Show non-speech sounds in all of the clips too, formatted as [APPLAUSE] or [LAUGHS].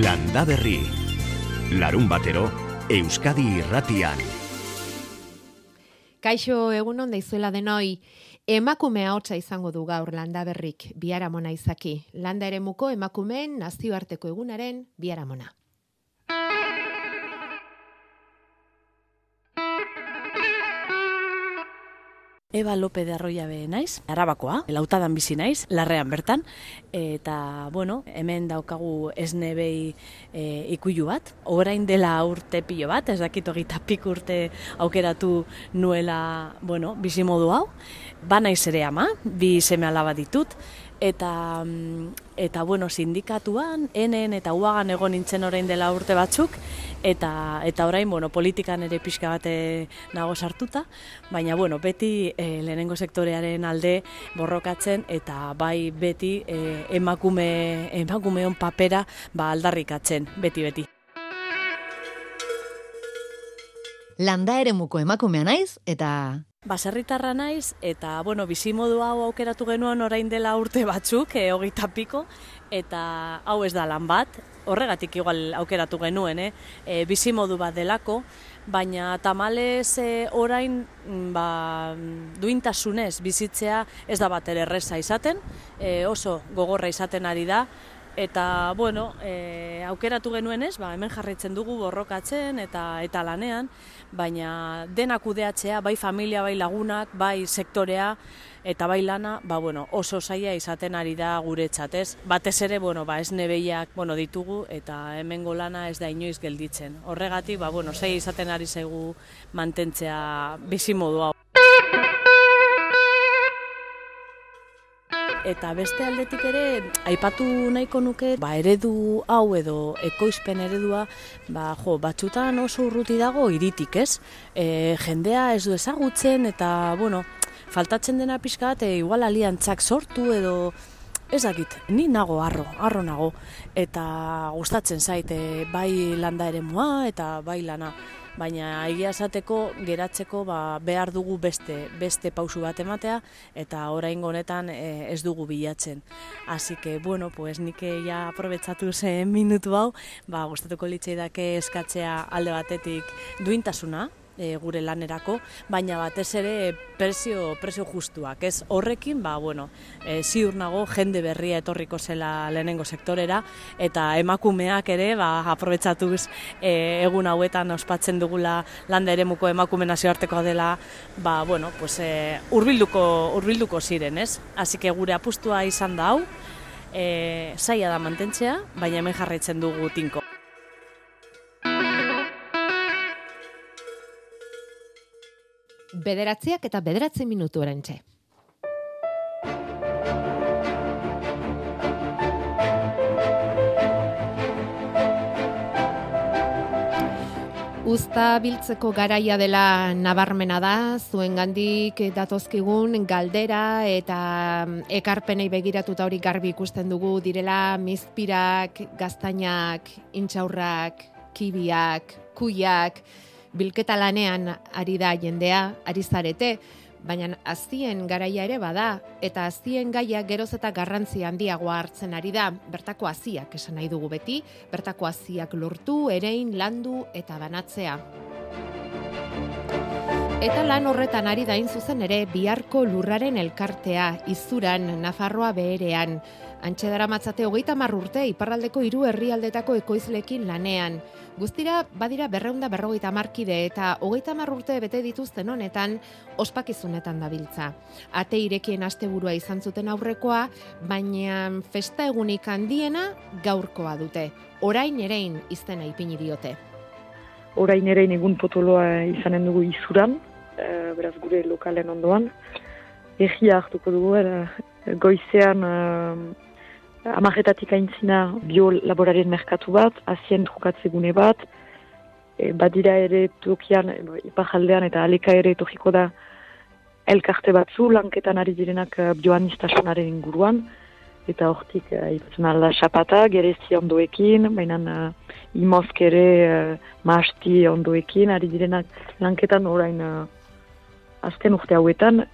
Landa Berri. Larun batero, Euskadi irratian. Kaixo egun onda izuela denoi, emakumea hotza izango du gaur landa berrik, biaramona izaki. Landa ere muko emakumeen nazioarteko egunaren biaramona. Eba Lope de Arroyabe naiz, arabakoa, lautadan bizi naiz, larrean bertan, eta, bueno, hemen daukagu esnebei e, ikuilu bat, orain dela urte pilo bat, ez dakit hogeita pik urte aukeratu nuela, bueno, bizi modu hau, ba naiz ere ama, bi seme alaba ditut, eta mm, eta bueno, sindikatuan, enen eta uagan egon nintzen orain dela urte batzuk, eta eta orain, bueno, politikan ere pixka bate nago sartuta, baina, bueno, beti e, lehenengo sektorearen alde borrokatzen, eta bai beti e, emakume, emakumeon papera ba aldarrikatzen, beti-beti. Landa ere muko emakumea naiz, eta Baserritarra naiz, eta, bueno, bizimodu hau aukeratu genuen orain dela urte batzuk, e, hogeita piko, eta hau ez da lan bat, horregatik igual aukeratu genuen, eh? E, bizimodu bat delako, baina tamales e, orain mm, ba, duintasunez bizitzea ez da bat ere erreza izaten, e, oso gogorra izaten ari da, Eta, bueno, e, aukeratu genuen ez, ba, hemen jarraitzen dugu borrokatzen eta eta lanean, baina denak kudeatzea, bai familia, bai lagunak, bai sektorea, eta bai lana, ba, bueno, oso zaila izaten ari da gure txatez. Batez ere, bueno, ba, ez nebeiak bueno, ditugu eta hemen lana ez da inoiz gelditzen. Horregatik, ba, bueno, zaila izaten ari zaigu mantentzea bizimodu eta beste aldetik ere aipatu nahiko nuke ba, eredu hau edo ekoizpen eredua ba, jo, batxutan oso urruti dago iritik ez? E, jendea ez du ezagutzen eta bueno, faltatzen dena pixka bat e, igual aliantzak sortu edo Ez dakit, ni nago arro, arro nago, eta gustatzen zait, e, bai landa ere mua, eta bai lana. Baina egia esateko geratzeko ba, behar dugu beste beste pausu bat ematea eta orain honetan e, ez dugu bilatzen. Así que bueno, pues nik ja aprobetxatu zen minutu hau, ba gustatuko litzaidake eskatzea alde batetik duintasuna, e, gure lanerako, baina batez ere prezio, prezio justuak. Ez horrekin, ba, bueno, e, ziur nago jende berria etorriko zela lehenengo sektorera, eta emakumeak ere, ba, aprobetsatuz e, egun hauetan ospatzen dugula landa ere muko emakume nazioarteko dela, ba, bueno, pues, e, urbilduko, urbilduko ziren, ez? Así que gure apustua izan da hau, e, zaila da mantentzea, baina hemen jarraitzen dugu tinko. Bederatziak eta bederatzi minutu erantxe. Uzta biltzeko garaia dela nabarmena da, zuen gandik datozkigun galdera eta mm, ekarpenei begiratuta hori garbi ikusten dugu direla mizpirak, gaztainak, intxaurrak, kibiak, kuiak, bilketa lanean ari da jendea, ari zarete, baina azien garaia ere bada, eta azien gaia geroz eta garrantzi handiagoa hartzen ari da, bertako aziak esan nahi dugu beti, bertako aziak lortu, erein, landu eta banatzea. Eta lan horretan ari dain zuzen ere biharko lurraren elkartea, izuran, Nafarroa beherean, Antxe dara matzate hogeita marrurte iparraldeko hiru herrialdetako ekoizlekin lanean. Guztira, badira berreunda berrogeita markide eta hogeita marrurte bete dituzten honetan ospakizunetan dabiltza. Ate irekien asteburua izan zuten aurrekoa, baina festa egunik handiena gaurkoa dute. Orain erein iztena ipini diote. Orain erein egun potoloa izanen dugu izuran, e, beraz gure lokalen ondoan. Egia hartuko dugu, e, goizean e, Amarretatik aintzina biolaborarien merkatu bat, azien trukatze gune bat, e, badira ere tokian, e, ipajaldean eta aleka ere tokiko da elkarte batzu, lanketan ari direnak bioanistasunaren inguruan, eta hortik, ipatzen alda xapata, gerezi ondoekin, baina uh, imozk ere uh, maasti ondoekin, ari direnak lanketan orain uh, azken urte hauetan,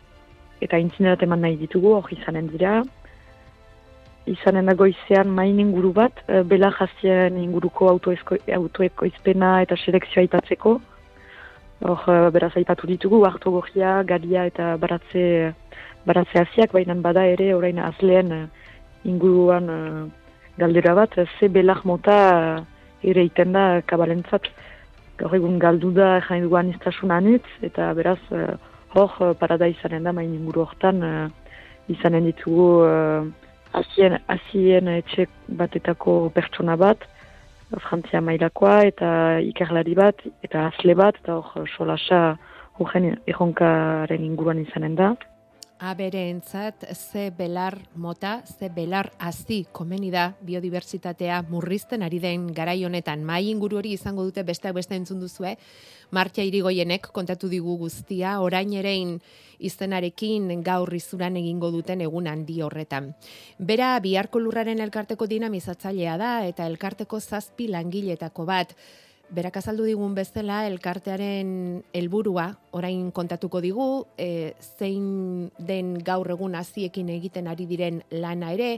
eta intzinerat eman nahi ditugu, hori izanen dira, izanen da goizean main inguru bat, uh, bela jazien inguruko autoekoizpena eta selekzioa aipatzeko. Hor, uh, beraz, aipatu ditugu, hartogogia, galia eta baratze, baratze aziak, baina bada ere, orain azleen uh, inguruan uh, galdera bat, ze belak mota ere iten da kabalentzat. Gaur egun galdu da jain duan anitz, eta beraz, hor, parada izanen da, main inguru hortan, izanen ditugu azien, azien etxe batetako pertsona bat, Frantzia mailakoa eta ikerlari bat, eta azle bat, eta hor solasa horren erronkaren inguruan izanen da aberentzat ze belar mota, ze belar hazi komeni da biodibertsitatea murrizten ari den garai honetan. Mai inguru hori izango dute besteak beste entzun duzue. Martia Irigoienek kontatu digu guztia orain erein izenarekin gaur izuran egingo duten egun handi horretan. Bera biharko lurraren elkarteko dinamizatzailea da eta elkarteko zazpi langiletako bat. Berak azaldu digun bezala elkartearen helburua orain kontatuko digu e, zein den gaur egun hasiekin egiten ari diren lana ere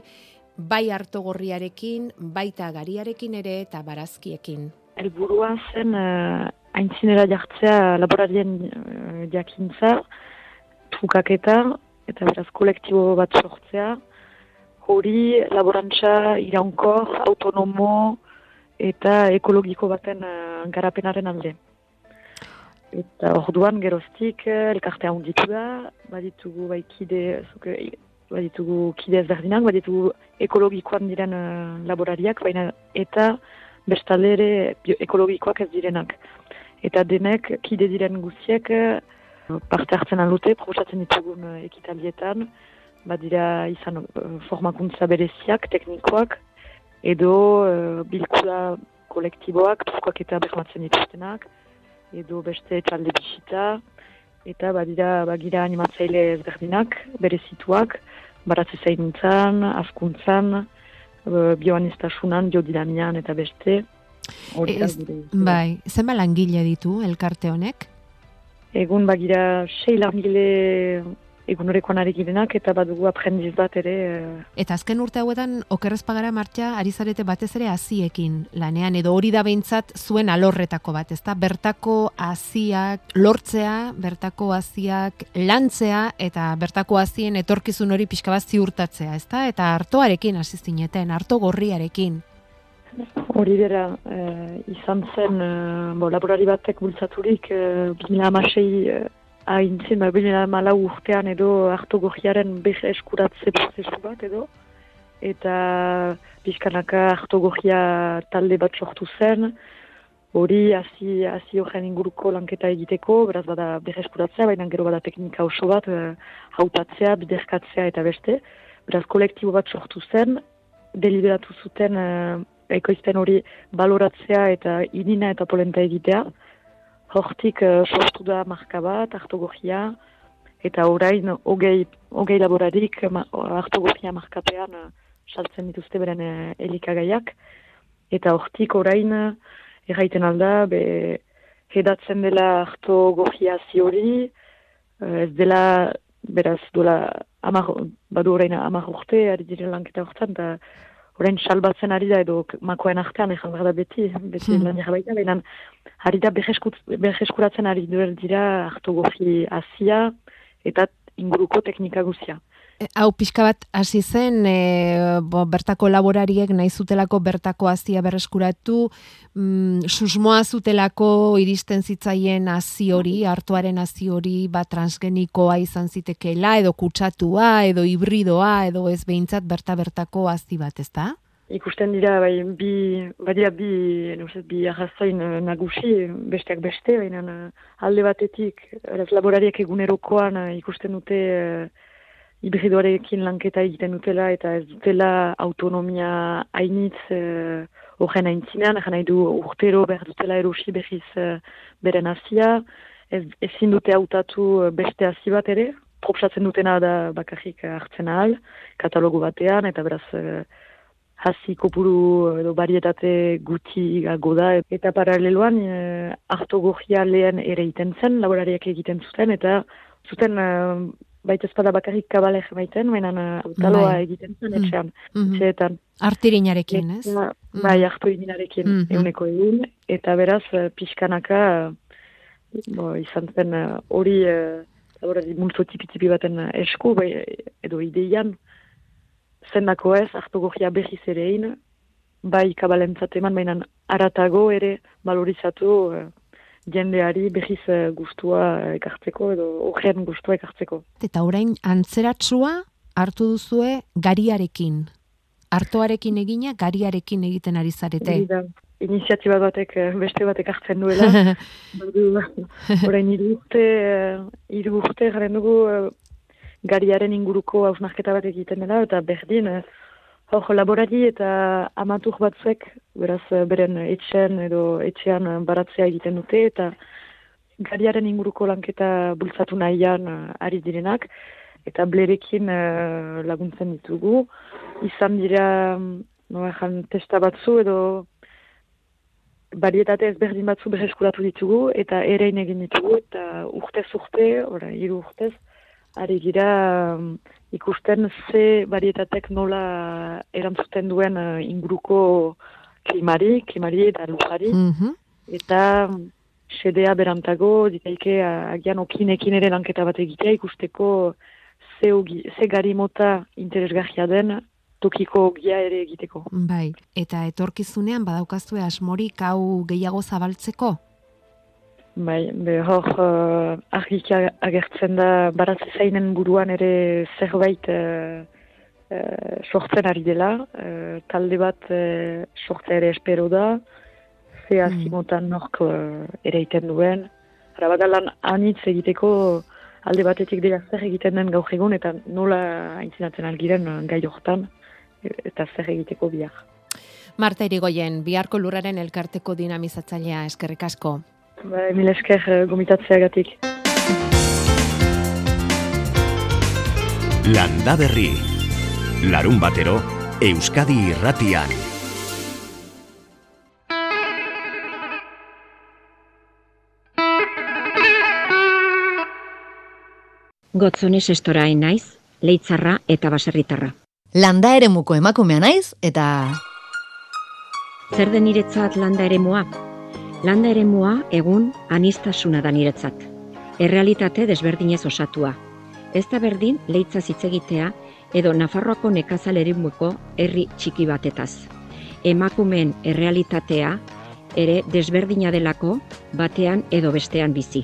bai hartogorriarekin baita gariarekin ere eta barazkiekin. Helburua zen uh, aintzinera jartzea laborarien uh, jakintza trukaketa eta beraz kolektibo bat sortzea hori laborantza iraunkor autonomo eta ekologiko baten uh, garapenaren alde. Eta orduan geroztik uh, elkartea hunditu da, baditugu bai kide, zuke, baditugu kide ezberdinak, baditugu ekologikoan diren uh, laborariak, baina eta bestalde ere ekologikoak ez direnak. Eta denek kide diren guziek parte hartzen alute, proposatzen ditugun ekitalietan, badira izan formakuntza bereziak, teknikoak, edo uh, bilkura kolektiboak, tuzkoak eta behmatzen dituztenak, edo beste txalde bisita, eta badira bagira animatzaile ezberdinak, bere zituak, baratze zainuntzan, askuntzan, uh, bioanistasunan, biodinamian eta beste. Ez, bai, zenba langile ditu elkarte honek? Egun bagira sei langile egunorekoan ari girenak eta badugu aprendiz bat ere. Uh... Eta azken urte hauetan okerrezpagara martxa ari zarete batez ere aziekin lanean edo hori da behintzat zuen alorretako bat, ezta? Bertako aziak lortzea, bertako aziak lantzea eta bertako azien etorkizun hori pixka bat ziurtatzea, ezta? Eta hartoarekin asizineten, harto gorriarekin. Hori dira, eh, izan zen, eh, bo, laborari batek bultzaturik, eh, 2006 haintzen, ba, bine mala urtean edo hartu gogiaren behe eskuratze prozesu bat edo, eta bizkanaka hartu gogia talde bat sortu zen, hori hasi hasi horren inguruko lanketa egiteko, beraz bada behe eskuratzea, baina gero bada teknika oso bat, e, hautatzea, biderkatzea eta beste, beraz kolektibo bat sortu zen, deliberatu zuten e, ekoizten hori baloratzea eta inina eta polenta egitea, hortik uh, sortu da marka bat, hartogogia, eta orain hogei, hogei laboradik ma, hartogogia markapean uh, saltzen dituzte beren uh, elikagaiak, eta hortik orain uh, erraiten alda, be, hedatzen dela hartogogia ziori, uh, ez dela, beraz, dola, amar, badu orain amar urte, ari diren lanketa hortan, eta orain salbatzen ari da edo makoen artean ezan da beti, beti mm. lan baita, baina ari da beheskuratzen ari duer dira hartogofi azia eta inguruko teknika guzia. Hau pixka bat hasi zen e, bo, bertako laborariek nahi zutelako bertako hazia berreskuratu mm, susmoa zutelako iristen zitzaien hazi hori, hartuaren hazi hori bat transgenikoa izan zitekeela edo kutsatua edo hibridoa edo ez behintzat berta bertako hazi bat, ezta? Ikusten dira, bai, bi, badira bi, nuzet, bi arrazoin uh, nagusi, besteak beste, baina uh, alde batetik, laborariak egunerokoan uh, ikusten dute hibridoarekin lanketa egiten dutela eta ez dutela autonomia hainitz uh, horren haintzinean, nahi du urtero behar dutela erosi behiz uh, beren azia, ez, ezin dute hautatu uh, beste hazi bat ere, propsatzen dutena da bakarrik hartzen ahal, katalogu batean, eta beraz uh, hazi kopuru edo barietate guti gago da. Eta paraleloan, uh, hartogogia lehen ere iten zen, laborariak egiten zuten, eta zuten baita espada bakarrik kabalek maiten, baina autaloa Bai. egiten zen Mm. etxean, Mhm. etxeetan. Artirinarekin, ez? Eta, Mm. Bai, hartu inarekin, Mhm. euneko egun, eta beraz, eh, pixkanaka, eh, bo, izan zen eh, hori, uh, multzo tipi-tipi baten eh, esku, bai, edo ideian, zendako ez, hartu gogia behiz ere bai kabalentzat eman, baina aratago ere valorizatu eh, jendeari behiz eh, gustua ekartzeko, edo horren gustua ekartzeko. Eta orain antzeratsua hartu duzue gariarekin. Artoarekin egina, gariarekin egiten ari zarete. Da, iniziatiba batek eh, beste batek hartzen duela. [LAUGHS] Orain hiru urte, eh, hiru urte garen dugu eh, gariaren inguruko hausnarketa bat egiten dela, eta berdin, eh, hor laborari eta amatur batzuek, beraz, eh, beren etxean edo etxean eh, baratzea egiten dute, eta gariaren inguruko lanketa bultzatu nahian eh, ari direnak, eta blerekin eh, laguntzen ditugu. Izan dira, mm, noa jan, testa batzu edo barietate ezberdin batzu berreskuratu ditugu eta erein egin ditugu eta urtez urte, ora, hiru urtez, ari gira um, ikusten ze barietatek nola erantzuten duen uh, inguruko klimari, klimari eta lujari, Mhm. eta um, sedea berantago, ditaike uh, agian okinekin ere lanketa bat egitea ikusteko ze, ogi, ze gari mota interesgarria den tokiko ogia ere egiteko. Bai, eta etorkizunean badaukazue asmorik hau gehiago zabaltzeko? Bai, be hor uh, argik a- agertzen da baratze zainen buruan ere zerbait uh, uh, sortzen ari dela. Uh, talde bat uh, sortzea ere espero da. Ze Mm. azimotan nork uh, ere egiten duen. Hara lan anitz egiteko alde batetik dira zer egiten den gaur egun eta nola aintzinatzen algiren gai hortan eta zer egiteko bihar. Marta Irigoyen, biharko lurraren elkarteko dinamizatzailea eskerrik asko. Ba, mil esker uh, gomitatzeagatik. Landa Berri. Larun batero, Euskadi irratian. Gotzones estorain naiz, leitzarra eta baserritarra. Landa eremuko emakumea naiz eta Zer den niretzat landa eremua? Landa eremua egun anistasuna da niretzat. Errealitate desberdinez osatua. Ez da berdin leitza hitz egitea edo Nafarroako nekazal eremuko herri txiki batetaz. Emakumeen errealitatea ere desberdina delako batean edo bestean bizi.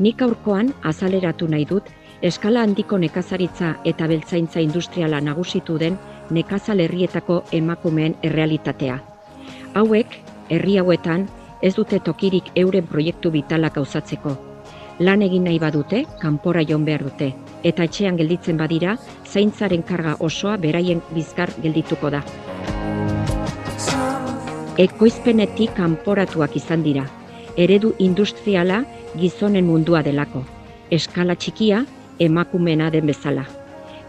Nik aurkoan azaleratu nahi dut eskala handiko nekazaritza eta beltzaintza industriala nagusitu den nekazal herrietako emakumeen errealitatea. Hauek, herri hauetan, ez dute tokirik euren proiektu vitalak gauzatzeko. Lan egin nahi badute, kanpora joan behar dute, eta etxean gelditzen badira, zaintzaren karga osoa beraien bizkar geldituko da. Ekoizpenetik kanporatuak izan dira, eredu industriala gizonen mundua delako, eskala txikia emakumena den bezala.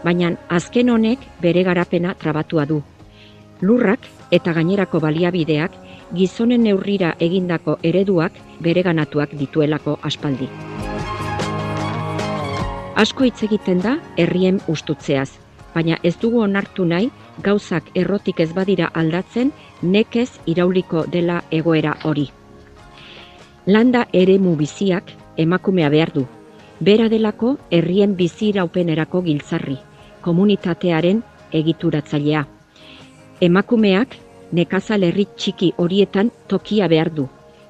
Baina azken honek bere garapena trabatua du. Lurrak eta gainerako baliabideak gizonen neurrira egindako ereduak bereganatuak dituelako aspaldi. Asko hitz egiten da herrien ustutzeaz, baina ez dugu onartu nahi gauzak errotik ez badira aldatzen nekez irauliko dela egoera hori. Landa eremu biziak emakumea behar du. Bera delako herrien bizi iraupenerako giltzarri, komunitatearen egituratzailea. Emakumeak nekazal herri txiki horietan tokia behar du.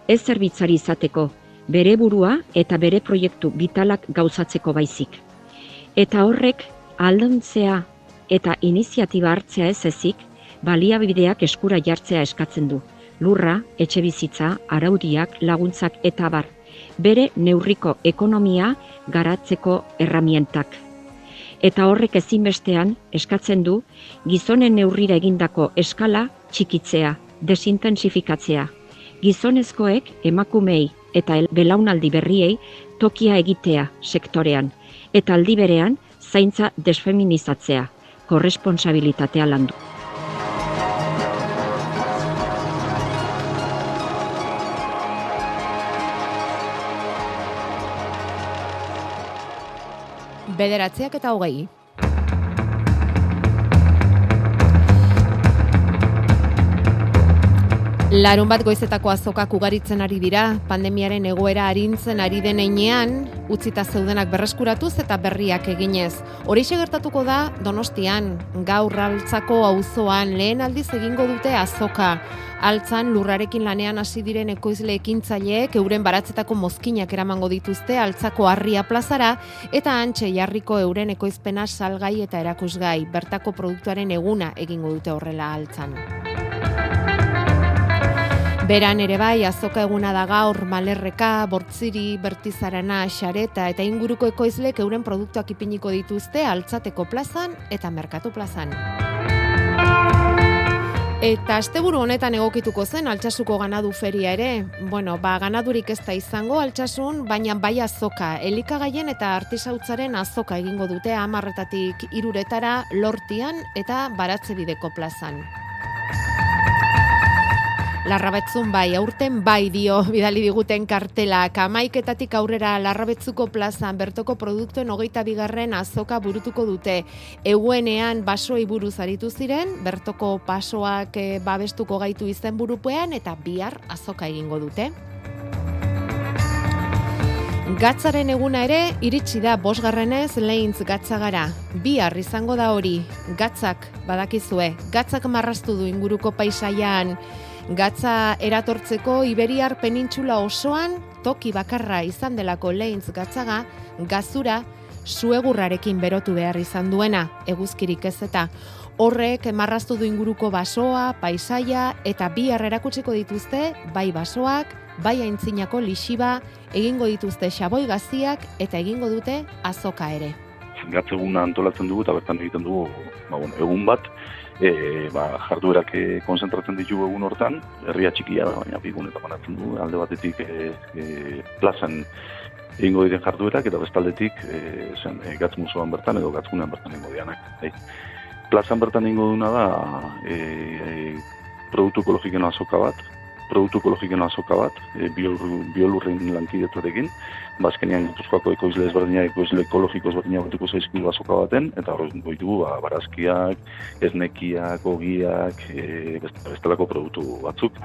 Ez zerbitzari izateko, bere burua eta bere proiektu vitalak gauzatzeko baizik. Eta horrek aldontzea eta iniziatiba hartzea ez ezik, baliabideak eskura jartzea eskatzen du. Lurra, etxe bizitza, araudiak, laguntzak eta bar. Bere neurriko ekonomia garatzeko erramientak. Eta horrek ezinbestean eskatzen du gizonen neurrira egindako eskala txikitzea, desintensifikatzea. Gizonezkoek emakumei eta el- belaunaldi berriei tokia egitea sektorean, eta aldi berean zaintza desfeminizatzea, korresponsabilitatea landu. bederatziak eta hogei. Larun bat goizetako azokak ugaritzen ari dira, pandemiaren egoera arintzen ari den einean, utzita zeudenak berreskuratuz eta berriak eginez. Horixe gertatuko da, donostian, gaur altzako auzoan lehen aldiz egingo dute azoka. Altzan lurrarekin lanean hasi diren ekoizle ekintzaileek euren baratzetako mozkinak eramango dituzte altzako harria plazara eta antxe jarriko euren ekoizpena salgai eta erakusgai. Bertako produktuaren eguna egingo dute horrela altzan. Beran ere bai, azoka eguna da gaur, malerreka, bortziri, bertizarana, xareta eta inguruko ekoizlek euren produktuak ipiniko dituzte altzateko plazan eta merkatu plazan. Eta asteburu honetan egokituko zen altsasuko ganadu feria ere. Bueno, ba, ganadurik ez da izango altsasun, baina bai azoka. Elikagaien eta artisautzaren azoka egingo dute amarretatik iruretara lortian eta baratze bideko plazan. Larrabetzun bai, aurten bai dio [LAUGHS] bidali diguten kartela. Kamaiketatik aurrera Larrabetzuko plazan bertoko produktuen hogeita bigarren azoka burutuko dute. Eguenean basoi buruz aritu ziren, bertoko pasoak eh, babestuko gaitu izen burupean eta bihar azoka egingo dute. Gatzaren eguna ere iritsi da bosgarrenez lehintz gatzagara. Bihar izango da hori, gatzak badakizue, gatzak marrastu du inguruko paisaian, Gatza eratortzeko Iberiar penintxula osoan toki bakarra izan delako lehintz gatzaga, gazura suegurrarekin berotu behar izan duena, eguzkirik ez eta horrek marraztu du inguruko basoa, paisaia eta bi erakutsiko dituzte, bai basoak, bai aintzinako lixiba, egingo dituzte xaboi gaziak eta egingo dute azoka ere. Gatzeguna antolatzen dugu eta bertan egiten dugu ba, bueno, egun bat, e, ba, jarduerak e, konzentratzen ditugu egun hortan, herria txikia da, baina bigun eta banatzen du alde batetik e, e, plazan egingo diren jarduerak, eta bestaldetik e, zen, e, gatz bertan edo gatzkunean bertan egingo dianak. E, plazan bertan egingo duna da e, e, produktu ekologiken azoka bat, produktu ekologiken azoka bat, e, biolurren lankidetarekin, bazkenean gipuzkoako ekoizle ezberdina, ekoizle ekologiko ezberdina batuko zaizkidu azoka baten, eta horrekin goitugu, ba, barazkiak, esnekiak, ogiak, e, bestelako produktu batzuk,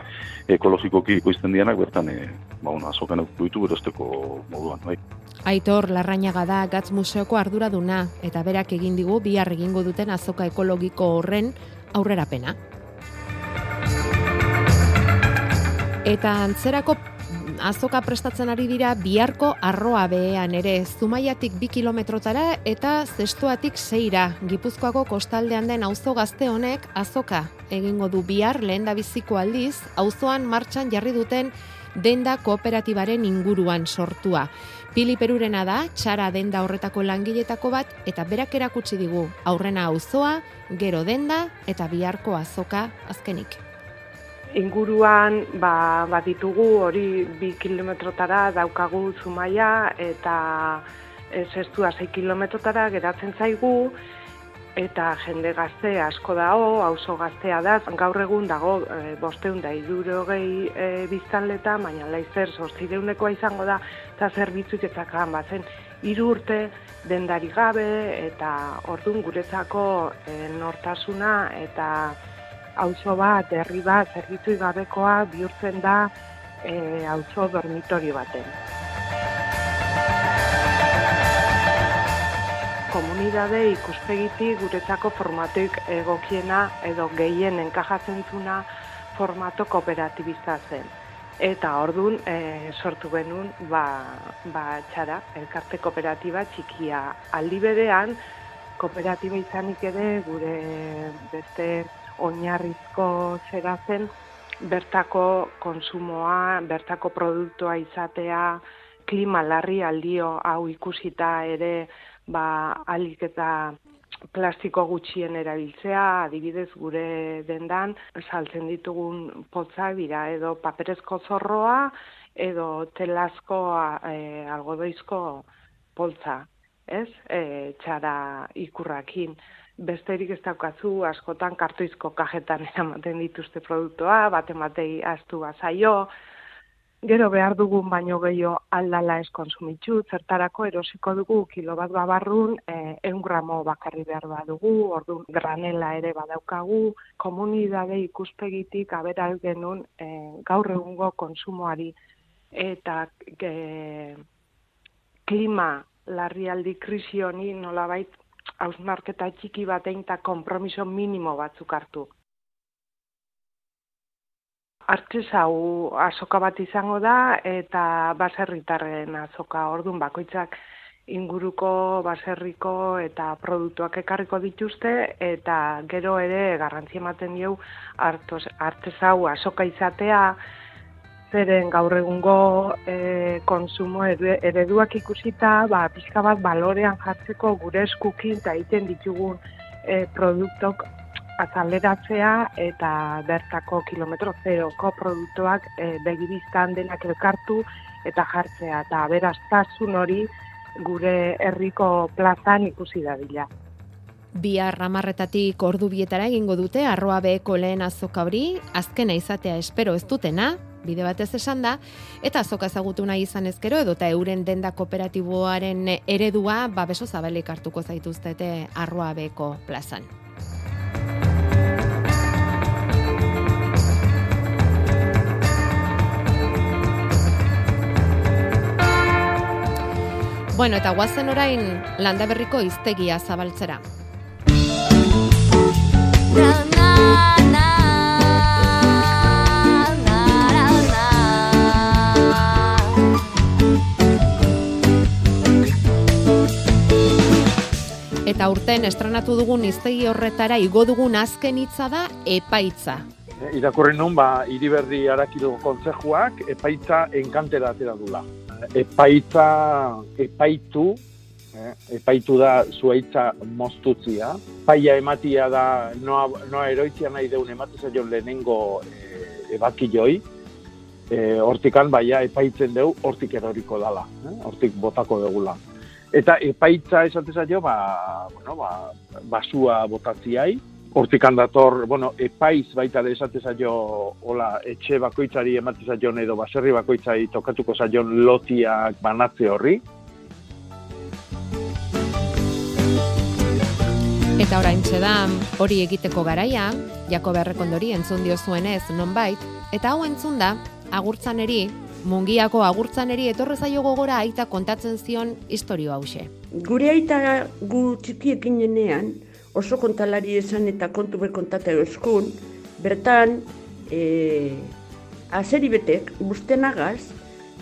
ekologikoki ekoizten dianak, bertan, e, ba, una, azokan goitu berosteko moduan, bai. Aitor, larrainaga da Gatz Museoko arduraduna, eta berak egin digu bihar egingo duten azoka ekologiko horren aurrerapena. Eta antzerako azoka prestatzen ari dira biharko arroa behean ere, zumaiatik bi kilometrotara eta zestuatik seira. Gipuzkoako kostaldean den auzo gazte honek azoka egingo du bihar lehen biziko aldiz, auzoan martxan jarri duten denda kooperatibaren inguruan sortua. Pili Perurena da, txara denda horretako langiletako bat, eta berak erakutsi digu, aurrena auzoa, gero denda, eta biharko azoka azkenik inguruan ba, ba ditugu hori bi kilometrotara daukagu zumaia eta ez du 6 kilometrotara geratzen zaigu. Eta jende gazte asko dago, auzo gaztea da, gaur egun dago e, bosteun da iduro gehi e, biztanleta, baina laizer sortzireunekoa izango da, eta zerbitzuik etzakan bazen, hiru urte dendari gabe eta ordun guretzako e, nortasuna eta auzo bat, herri bat, zerbitzu gabekoa bihurtzen da e, auzo dormitorio baten. Komunidade ikuspegiti guretzako formatuik egokiena edo gehien enkajatzen zuna formato kooperatibista zen. Eta ordun e, sortu benun ba, ba txara, elkarte kooperatiba txikia aldi berean, kooperatiba izanik ere gure beste oinarrizko zera zen, bertako konsumoa, bertako produktua izatea, klima larri aldio hau ikusita ere ba, alik eta plastiko gutxien erabiltzea, adibidez gure dendan, saltzen ditugun potza dira, edo paperezko zorroa, edo telazko e, algodoizko poltza, ez? E, txara ikurrakin besterik ez daukazu, askotan kartoizko kajetan [LAUGHS] ematen dituzte produktua, bat ematei astu bazaio, Gero behar dugun baino gehiago aldala ez konsumitzu, zertarako erosiko dugu kilo bat babarrun, e, eun gramo bakarri behar badugu, ordu granela ere badaukagu, komunidade ikuspegitik aberal genuen e, gaur egungo konsumoari eta e, klima larrialdi krisioni nolabait hausnarketa txiki batein eta kompromiso minimo batzuk hartu. Artez hau azoka bat izango da eta baserritarren azoka ordun bakoitzak inguruko baserriko eta produktuak ekarriko dituzte eta gero ere garrantzia ematen dieu artez hau azoka izatea zeren gaur egungo e, konsumo ereduak ikusita ba, pixka bat balorean jartzeko gure eskukin eta egiten ditugun e, produktok azaleratzea eta bertako kilometro zeroko produktuak e, begibiztan denak elkartu eta jartzea. Eta beraztasun hori gure herriko plazan ikusi dadila. Bihar ramarretatik ordu bietara egingo dute arroa beheko lehen azoka hori, azkena izatea espero ez dutena, bide batez esan da, eta azoka ezagutu nahi izan ezkero, edota euren denda kooperatiboaren eredua, ba beso zabalik hartuko zaituztete arroa beheko plazan. Bueno, eta guazen orain landa berriko iztegia zabaltzera. Eta urten estrenatu dugun iztegi horretara igo dugun azken hitza da epaitza. Irakurri nun, ba, iriberri arakido kontzejuak epaitza enkantera atera dula epaitza epaitu, eh, epaitu da zuaitza moztutzia. Paia ematia da noa, noa eroitzia nahi deun ematu zailo lehenengo eh, ebaki joi. Eh, hortikan baia epaitzen deu, hortik eroriko dala, eh, hortik botako degula. Eta epaitza esatez jo, ba, bueno, ba, basua botatziai, hortik handator, bueno, epaiz baita de esate zaio, hola, etxe bakoitzari emate zaion edo baserri bakoitzari tokatuko zaion lotiak banatze horri. Eta orain da hori egiteko garaia, jako berrekondori entzun dio zuenez nonbait, eta hau entzun da, agurtzaneri, mungiako agurtzaneri etorre zaio gogora aita kontatzen zion historio hause. Gure aita gu txikiekin jenean, oso kontalari esan eta kontu ber kontata euskun, bertan, e, azeri betek, busten agaz,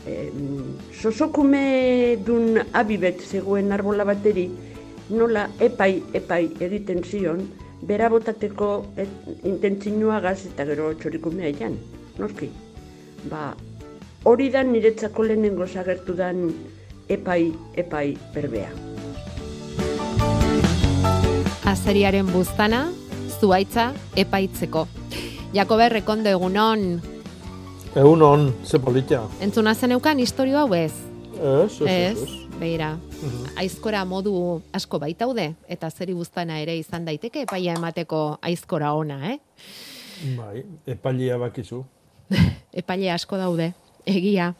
e, sosokume dun abibet zegoen arbola bateri, nola epai, epai egiten zion, bera botateko agaz eta gero txorikumea jan, noski. Ba, hori da niretzako lehenengo zagertu dan epai, epai berbea azeriaren buztana, zuaitza epaitzeko. Jakobe, rekondo egunon. Egunon, ze politia. Entzuna zeneukan historio hau ez? Ez, ez, ez. Beira, mhm. aizkora modu asko baitaude, eta zeri buztana ere izan daiteke epaia emateko aizkora ona, eh? Bai, epailia bakizu. [LAUGHS] epaile asko daude, egia.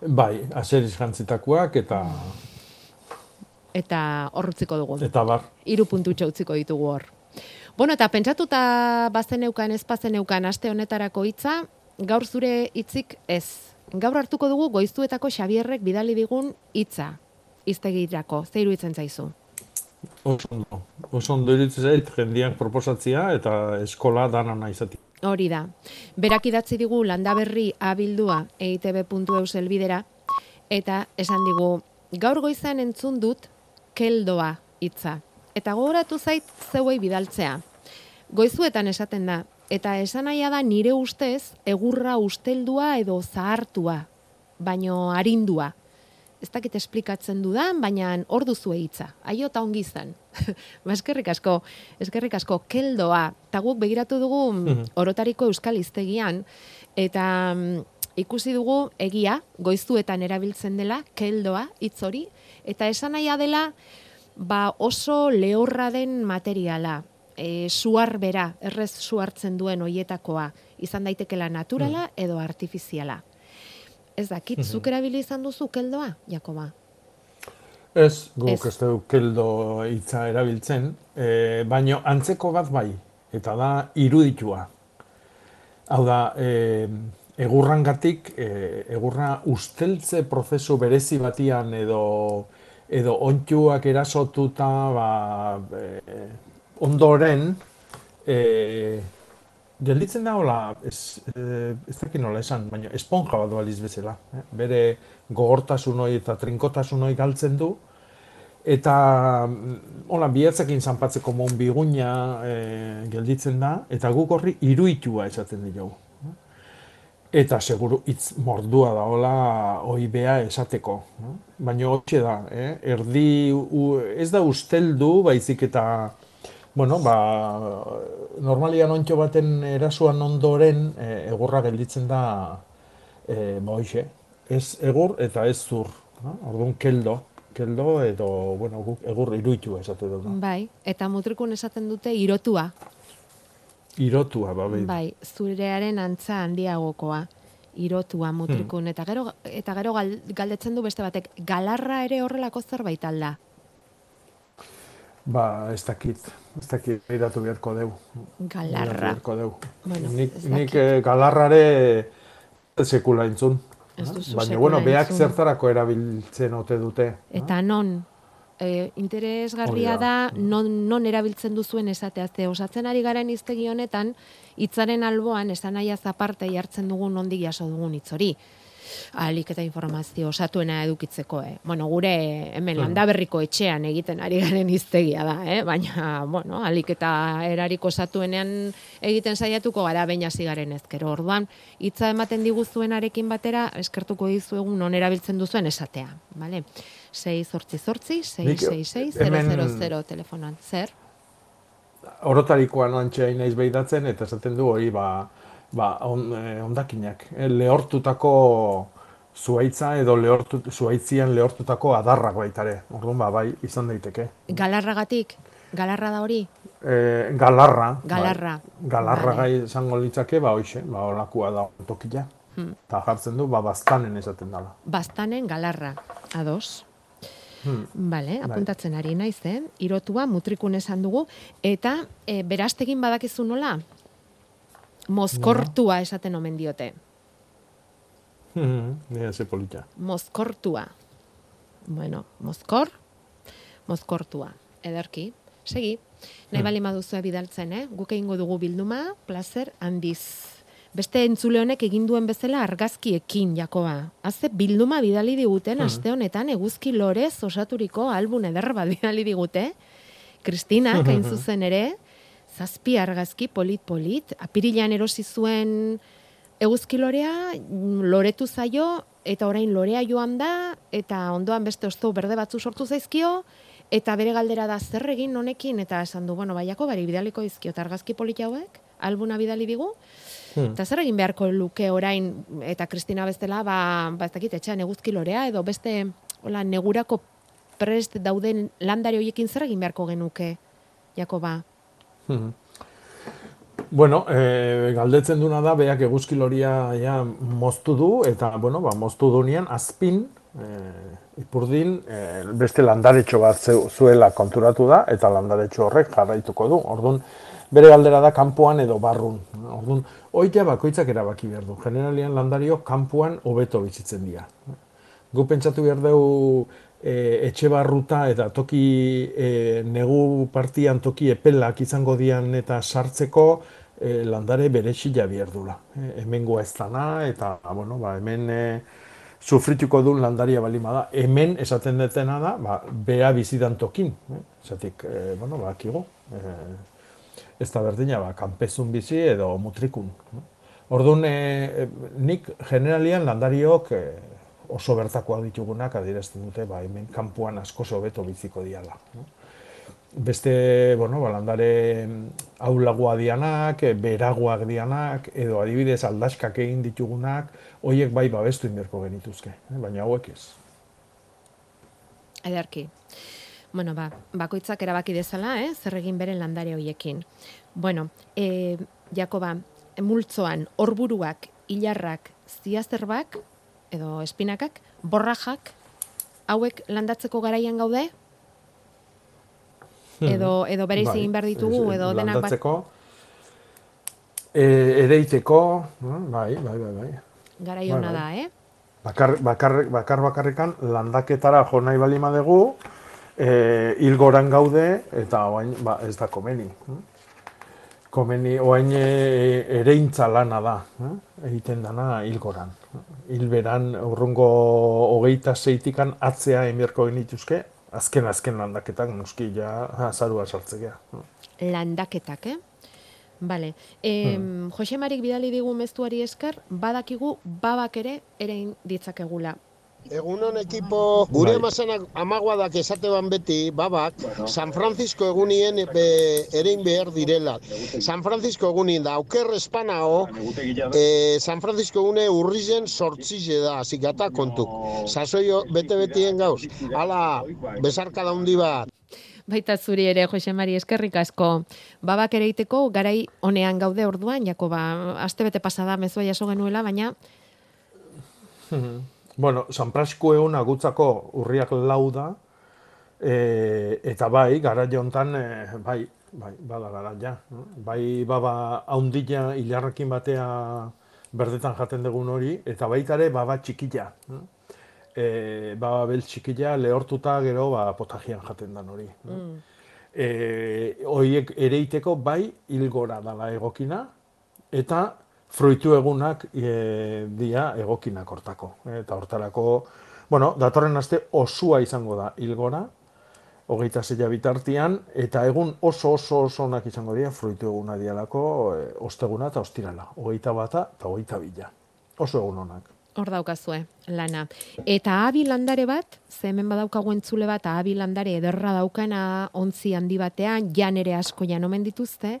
Bai, azeriz jantzitakoak eta eta horrutziko dugu. Eta bar. Iru puntu utziko ditugu hor. Bueno, eta pentsatuta bazeneukan ez bazeneukan aste honetarako hitza, gaur zure hitzik ez. Gaur hartuko dugu goiztuetako Xabierrek bidali digun hitza. Iztegirako, ze iruditzen zaizu? Oso ondo. Oso ondo iruditzen zait, jendiak proposatzia eta eskola dana naizati. Hori da. Berak idatzi digu landaberri abildua eitb.eus elbidera, eta esan digu, gaur goizan entzun dut keldoa hitza. Eta gogoratu zait zeuei bidaltzea. Goizuetan esaten da, eta esan da nire ustez egurra usteldua edo zahartua, baino arindua. Ez dakit esplikatzen dudan, baina hor duzu hitza. Aio eta ongi izan. [LAUGHS] ba, eskerrik asko, eskerrik asko, keldoa. Eta guk begiratu dugu mhm. orotariko euskal iztegian, eta mm, ikusi dugu egia, goizuetan erabiltzen dela, keldoa, hitz hori, Eta esan nahi dela, ba oso lehorra den materiala, e, suar bera, errez suartzen duen hoietakoa, izan daitekela naturala mm. edo artifiziala. Ez dakit, Mhm. zuk erabili izan duzu keldoa, Jakoba? Ez, guk Ez. ez dugu keldo hitza erabiltzen, e, baino antzeko bat bai, eta da iruditua. Hau da, e, egurrangatik, e, egurra usteltze prozesu berezi batian edo edo ontsuak erasotuta ba, e, ondoren e, gelditzen da hola, ez, e, ez dakit nola esan, baina esponja bat baliz bezala. Eh? Bere gogortasun hori eta trinkotasun hori galtzen du, eta mm, hola, bihatzekin zanpatzeko mon biguina e, gelditzen da, eta guk horri iruitua esaten diogu. Eta seguru hitz mordua da hola oibea esateko. no? Baina hotxe da, eh? erdi u, ez da usteldu, baizik eta bueno, ba, normalian ontxo baten erasuan ondoren e, egurra gelditzen da e, ba hoxe, ez egur eta ez zur. No? Orduan keldo, keldo edo bueno, guk egur iruitua esate dugu. Bai, eta mutrikun esaten dute irotua. Irotua, ba, bai. Bai, zurearen antza handiagokoa. Irotua mutrikun. Hmm. Eta gero, eta gero gal- galdetzen du beste batek, galarra ere horrelako zerbait alda. Ba, ez dakit, ez dakit, behiratu beharko deu. Galarra. Beharko deu. Bueno, nik, nik eh, galarrare sekula entzun. Ez duzu Baina, bueno, beak zertarako erabiltzen ote dute. Eta non, e, interesgarria da, non, non erabiltzen duzuen esatea. Ze osatzen ari garen hiztegi honetan, hitzaren alboan, esan nahi aparte jartzen dugun nondik jaso dugun hitz hori. Alik eta informazio osatuena edukitzeko, eh? Bueno, gure hemen Hmm. landaberriko etxean egiten ari garen hiztegia da, eh? Baina, bueno, alik eta erariko osatuenean egiten saiatuko gara baina hasi garen ezkero. Orduan, hitza ematen diguzuenarekin batera, eskertuko dizuegu non erabiltzen duzuen esatea, bale? 6 zortzi zortzi, 666 hemen- 000 telefonan. Zer? Orotarikoan antxe naiz behidatzen, eta esaten du hori, ba, ba on, eh, ondakinak. Eh, lehortutako zuaitza edo lehortu, zuaitzian lehortutako adarrak baitare. Orduan, ba, bai, izan daiteke. Galarragatik? Galarra da hori? E, galarra. Galarra. Bai. Galarra gai izango litzake, ba hoxe, ba olakua da tokia. Hmm. Eta jartzen du, ba baztanen esaten dala. Bastanen galarra. Ados. Hmm. Bale, Bai. apuntatzen ari naiz, eh? Irotua mutrikun esan dugu eta e, berastegin badakizu nola? Mozkortua esaten omen diote. Nire ze polita. Mozkortua. Bueno, mozkor, mozkortua. Ederki. Segi. Nahi Hmm. bali maduzu bidaltzen, eh? Guk egingo dugu bilduma, placer handiz. Beste entzule honek egin duen bezala argazkiekin, Jakoba. Haze bilduma bidali diguten, Hmm. aste honetan, eguzki lorez osaturiko album eder bat bidali digute. Kristinak, hain [LAUGHS] zuzen ere, zazpi argazki polit-polit, apirilean erosi zuen eguzki lorea, loretu zaio, eta orain lorea joan da, eta ondoan beste osto berde batzu sortu zaizkio, eta bere galdera da zer egin honekin, eta esan du, bueno, baiako bari bidaliko izkio, eta argazki polit hauek, albuna bidali digu, Hmm. Eta zer egin beharko luke orain, eta Kristina bestela, ba, ba ez dakit, etxean eguzki lorea, edo beste, hola, negurako prest dauden landare horiekin zer egin beharko genuke, Jakoba? Bueno, e, galdetzen duna da, beak eguzkiloria ja moztu du, eta, bueno, ba, moztu dunean, azpin, e, ipurdin, e, beste landaretxo bat zuela konturatu da, eta landaretxo horrek jarraituko du. Orduan, bere galdera da kanpoan edo barrun. Orduan, hoi ja bakoitzak erabaki behar du. Generalian landario kanpoan hobeto bizitzen dira. Gu pentsatu behar dugu e, etxe barruta eta toki e, negu partian toki epelak izango dian eta sartzeko e, landare berexila behar dula. E, hemengoa ez dana eta bueno, ba, hemen e, sufrituko duen landaria bali bada. Hemen esaten detena da, ba, bea bizidan tokin. Eh? Zatik, e, bueno, ba, akigo. E, ez da berdina, ba, kanpezun bizi edo mutrikun. Orduan, e, nik generalian landariok e, oso bertakoak ditugunak adierazten dute, ba, hemen kanpoan asko hobeto biziko diala. Beste, bueno, ba, landare aulagoa dianak, beragoak dianak, edo adibidez aldaskak egin ditugunak, hoiek bai babestu inberko genituzke, eh? baina hauek ez. Ederki. Bueno, ba, bakoitzak erabaki dezala, eh, zer egin beren landare hoiekin. Bueno, e, Jakoba, multzoan, orburuak, hilarrak, ziazerbak, edo espinakak, borrajak, hauek landatzeko garaian gaude? Edo, edo bere Bai, egin behar ditugu, edo denak bat... landatzeko, e, ereiteko, bai, bai, bai, bai. Garai Bai, bai. da, eh? Bakar, bakar, bakar bakarrikan landaketara jo nahi bali madegu, e, hilgoran gaude, eta oain, ba, ez da komeni. Komeni, oain e, ereintza lana da, hm? egiten dana hilgoran. Hilberan urrungo hogeita zeitikan atzea enbierko genituzke, azken azken landaketak noski ja azarua sartzea. landaketak, eh? Bale. E, Jose Marik bidali digu mezuari esker, badakigu babak ere erein ditzakegula. Egunon ekipo, gure Bai. amazanak amaguadak esate ban beti, babak, San Francisco egunien be, erein behar direla. San Francisco egunien da, auker espanao, e, San Francisco egune urrizen sortzize da, zikata kontuk. Sasoio bete-betien gauz. Hala, besarka daundi bat. Baita zuri ere, Jose Mari, eskerrik asko. Babak ere iteko, garai honean gaude orduan, jako ba, aste bete pasada mezua jaso genuela, baina [LAUGHS] Bueno, San Prasko egun agutzako urriak lau da, e, eta bai, gara jontan, e, bai, bai, bada gara ja. Bai, baba haundila hilarrekin batea berdetan jaten dugun hori, eta baita ere baba txikila. E, baba bel txikila lehortuta gero ba, potajian jaten dan hori. mm. E, hoiek ereiteko bai hilgora dala egokina, eta fruitu egunak e, dia egokinak hortako. Eta hortarako, bueno, datorren aste osua izango da hilgora, hogeita zeia bitartian, eta egun oso oso oso onak izango dira fruitu eguna dialako, e, osteguna eta ostirala, hogeita bata eta hogeita bila. Oso egun onak. hor daukazue, lana. Eta abi landare bat, ze hemen badaukagu entzule bat, abi landare ederra daukana ontzi handi batean, jan ere asko jan omen dituzte,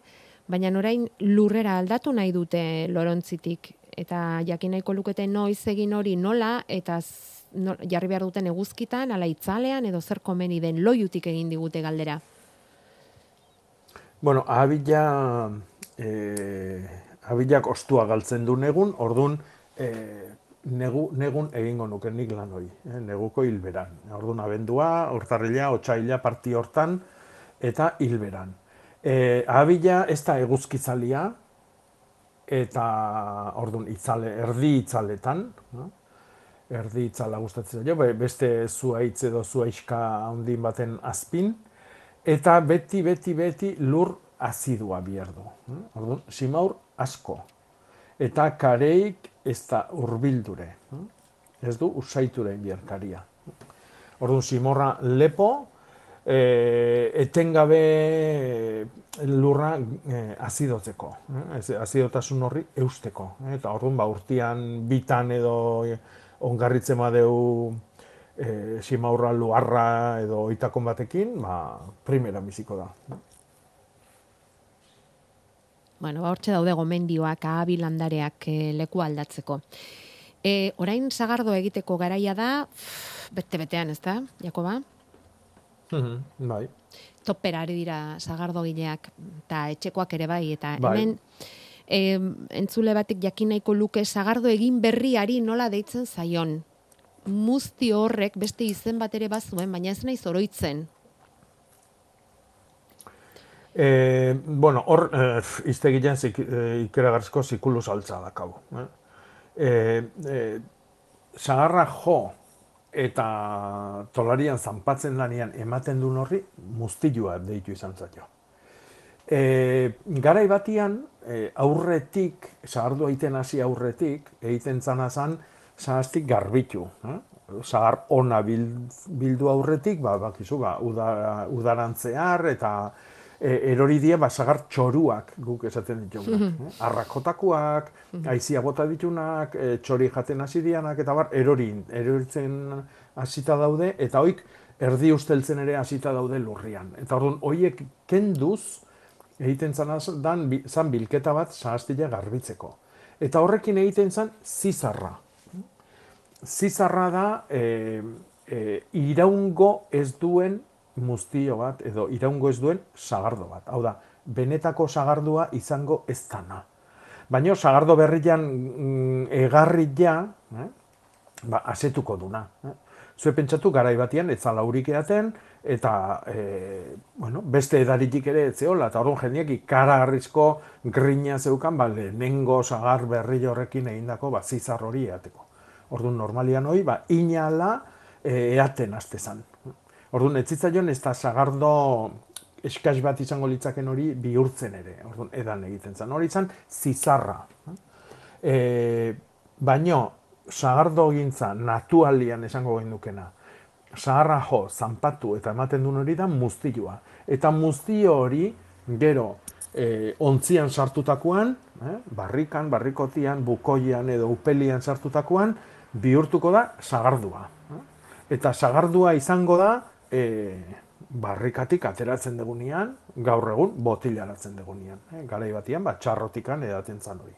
baina orain lurrera aldatu nahi dute lorontzitik. Eta jakin nahiko lukete noiz egin hori nola, eta no, jarri behar duten eguzkitan, ala itzalean, edo zer komeni den loiutik egin digute galdera. Bueno, abila, e, abilak ostua galtzen du negun, ordun e, negu, negun egingo nuke nik lan hori, eh, neguko hilberan. Ordun abendua, urtarrila, otsaila parti hortan, eta hilberan. E, abila ez da eguzkitzalia, eta ordun itzale, erdi itzaletan, no? erdi itzala gustatzen zaio, be- beste zuaitz edo zuaiska handin baten azpin, eta beti, beti, beti lur azidua bihar du. Orduan, simaur asko. Eta kareik ez da urbildure. Ez du usaiture bihar karia. Orduan, simorra lepo, e, etengabe lurra e, azidotzeko. eh? Ez, azidotasun horri eusteko. eh? Eta orduan, ba, urtian bitan edo eh, ongarritzen badeu e, simaurra luarra edo oitakon batekin, ba, primera biziko da. Bueno, ba, hortxe daude gomendioak, ahabi landareak e, leku aldatzeko. E, orain sagardo egiteko garaia da, bete-betean, ez da, Jakoba? Bai. Topera ari dira sagardo gileak, eta etxekoak ere bai, eta Bai. hemen e, entzule batek jakin nahiko luke sagardo egin berriari nola deitzen zaion. Muzti horrek beste izen bat ere bazuen, baina ez naiz oroitzen. E, bueno, hor, e, iztegilean zik, e, ikeragarrizko zikulu saltza dakau. Eh? E, e, sagarra jo eta tolarian zanpatzen lanian ematen duen horri, muztilua deitu izan zaio. E, garai batian, e, aurretik, sagardu egiten hasi aurretik, egiten zana zan, sagaztik garbitu. Eh? Sagar ona bil- bildu aurretik, ba, bakizu, ba, uda, udarantzear eta e, erori die ba, sagar txoruak guk esaten ditugu. eh? Arrakotakoak, aizia bota ditunak, e, txori jaten hasi dianak, eta bar, erori, eroritzen hasita daude, eta hoik erdi usteltzen ere hasita daude lurrian. Eta orduan, hoiek kenduz, egiten zan dan, zan bilketa bat sahastila garbitzeko. Eta horrekin egiten zan zizarra. Zizarra da e, e, iraungo ez duen muztio bat, edo iraungo ez duen sagardo bat. Hau da, benetako sagardua izango ez dana. Baina sagardo berrian mm, egarri eh? ba, asetuko duna. Eh? Zue pentsatu garai batian ez zala eaten, eta e, bueno, beste edaritik ere ez zehola, eta orduan jendeak ikaragarrizko grina zeukan, ba, lehenengo sagar berri horrekin egindako ba, zizar hori eateko. Orduan normalian hori, ba, inala e, eaten azte zan. Orduan, ez zitzaion ez da sagardo eskaz bat izango litzaken hori bihurtzen ere, orduan, edan egiten zen. Hori izan, zizarra. E, baino, sagardo gintza natualian esango gendukena, sagarra jo, zanpatu eta ematen duen hori da muztioa. Eta muztio hori, gero, e, ontzian sartutakoan, eh, barrikan, barrikotian, bukoian edo upelian sartutakoan, bihurtuko da sagardua. Eta sagardua izango da, e, barrikatik ateratzen degunean, gaur egun botilaratzen degunean. Eh? Garai batian, ba, txarrotikan edaten zan hori.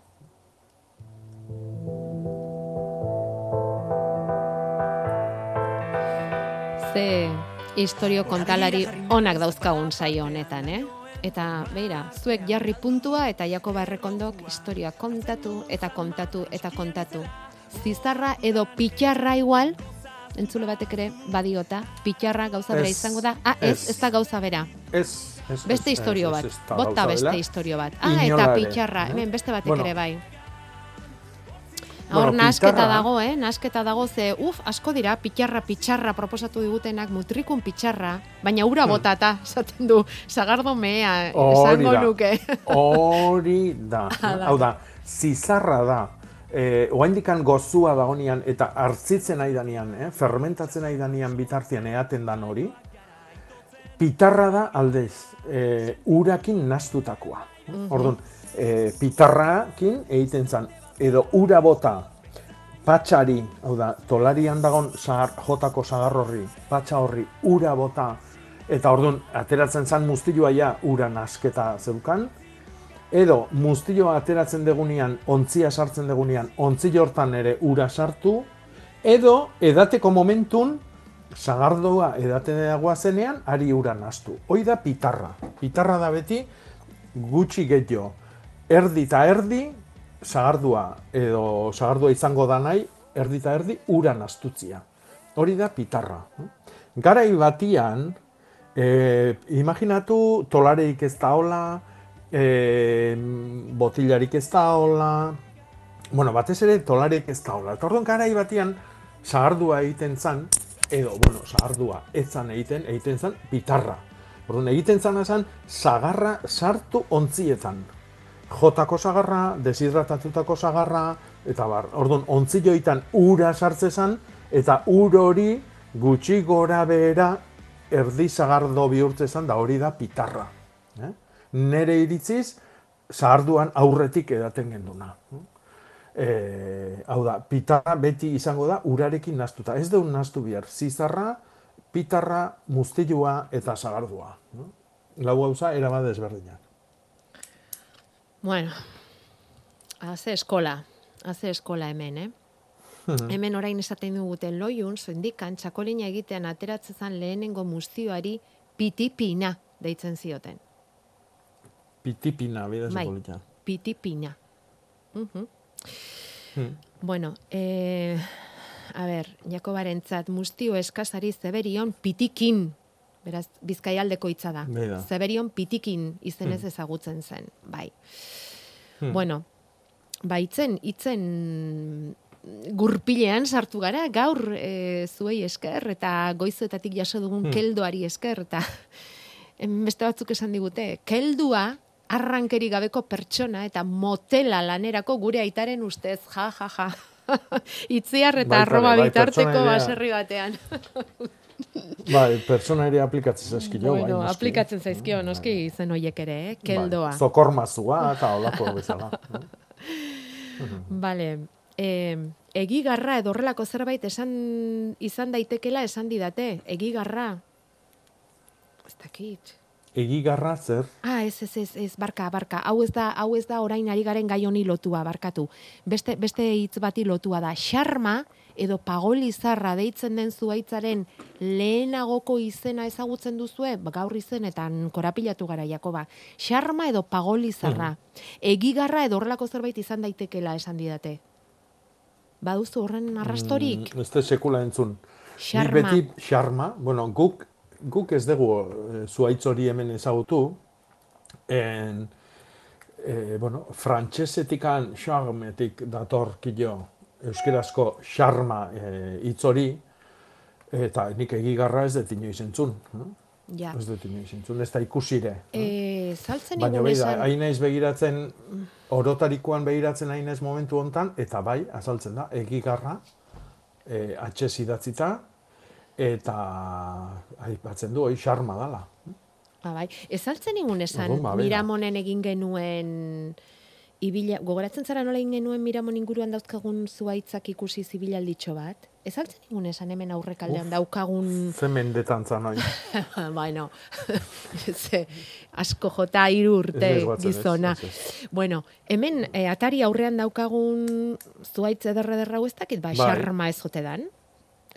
Ze historio kontalari onak dauzkagun saio honetan, eh? Eta, beira, zuek jarri puntua eta jako barrekondok historia kontatu eta kontatu eta kontatu. Zizarra edo pitxarra igual, entzule batek ere badiota, pitxarra gauza bera izango da. Ah, ez, ez, da gauza bera. Ez, ez, beste historio bat. Bota beste historio bat. Ah, eta pitxarra, hemen beste batek ere bai. Hor bueno, nasketa dago, eh? Nasketa dago ze, uf, asko dira, pitxarra, pitxarra proposatu digutenak, mutrikun pitxarra, baina ura hmm. botata, esaten du, zagardo mea, esango nuke. Hori da. Hau da, zizarra da, eh, oaindikan gozua dagonean eta hartzitzen nahi danean, eh, fermentatzen nahi danean bitartian eaten dan hori, pitarra da aldez, eh, urakin nastutakoa. Mm -hmm. Orduan, eh, pitarrakin egiten zan edo ura bota patxari, hau da, tolarian dagon zahar, jotako zagar horri, patxa horri, ura bota, eta orduan, ateratzen zan muztilloa ja ura nasketa zeukan, edo muztilloa ateratzen degunean, ontzia sartzen degunean, ontzi hortan ere ura sartu, edo edateko momentun, zagardoa edate zenean, ari ura nastu. Hoi da pitarra. Pitarra da beti, gutxi gehiago. Erdi eta erdi, sagardua edo sagardua izango da nahi, erdi eta erdi, uran astutzia. Hori da pitarra. Garai batian, e, imaginatu tolareik ez da hola, e, botilarik ez da hola, bueno, batez ere tolareik ez da hola. Eta garai batian, sagardua egiten zan, edo, bueno, sagardua ez zan egiten, egiten zan pitarra. Orduan, egiten zan esan, sagarra sartu ontzietan jotako sagarra, deshidratatutako sagarra, eta bar, orduan, ontzioitan ura sartzezan, eta ur hori gutxi gora behera erdi sagardo bihurtzezan, da hori da pitarra. Nere iritziz, sagarduan aurretik edaten genduna. E, hau da, pitarra beti izango da urarekin naztuta. Ez deun naztu bihar, zizarra, pitarra, muztilua eta sagardua. Lau gauza, erabad ezberdinak. Bueno, haze eskola, haze eskola hemen, eh? Hemen orain esaten duguten loiun, zoindikan, txakolina egitean ateratzezan lehenengo muztioari pitipina deitzen zioten. Pitipina, bida bai, pitipina. Uh -huh. hmm. Bueno, eh, a ber, Jakobaren zat, muztio eskazari zeberion pitikin beraz, bizkaialdeko hitza da. Beda. Zeberion pitikin izenez hmm. ezagutzen zen, bai. Hmm. Bueno, baitzen, itzen gurpilean sartu gara, gaur e, zuei esker, eta goizuetatik jaso dugun hmm. keldoari esker, eta [LAUGHS] beste batzuk esan digute, keldua arrankeri gabeko pertsona eta motela lanerako gure aitaren ustez, ja, ja, ja. [LAUGHS] Itziar eta arroba bai, bitarteko baserri batean. [LAUGHS] Bai, persona ere aplikatzen zaizkio. Bai, bueno, bai, aplikatzen zaizkio, noski izen hoiek ere, eh? Bai, keldoa. Bai, zokormazua eta olako bezala. [LAUGHS] Vale. Eh, egigarra edo horrelako zerbait esan izan daitekela esan didate. Egigarra. Ez dakit. Egigarra zer? Ah, ez, ez, ez, ez, barka, barka. Hau ez da, hau ez da orain ari garen gai honi lotua, barkatu. Beste, beste hitz bati lotua da. Xarma, edo pagolizarra deitzen den zuaitzaren lehenagoko izena ezagutzen duzue, ba, gaur izenetan korapilatu gara Jakoba. Xarma edo pagolizarra. Mm. Egigarra edo horrelako zerbait izan daitekela esan didate. Baduzu horren arrastorik? Mm, ez da sekula entzun. Xarma. Nik beti xarma, bueno, guk, guk ez dugu e, zuaitz hori hemen ezagutu, en, e, bueno, frantxezetikan xarmetik dator kilo euskerazko xarma e, hitz hori, eta nik egigarra ez dut inoiz entzun. No? Ja. Ez dut inoiz entzun, ez da ikusire. E, saltzen Baina egun bai, da, esan... hain naiz begiratzen, orotarikoan begiratzen hain naiz momentu hontan, eta bai, azaltzen da, egigarra, e, atxez idatzita, eta aipatzen du, hori xarma dala. Ba, bai. Ez saltzen egun esan, Orduan, ba. Miramonen egin genuen... Ibila, gogoratzen zara nola egin genuen Miramon inguruan dauzkagun zuaitzak ikusi zibilalditxo bat? Ez altzen egun esan hemen aurrekaldean daukagun... Ze mendetan zan hori. [LAUGHS] bueno, [LAUGHS] ze, asko jota hiru urte ez, gizona. ez, ez. Bueno, hemen eh, atari aurrean daukagun zuaitz ederra ez dakit, ba, Bai. xarma ez jote dan.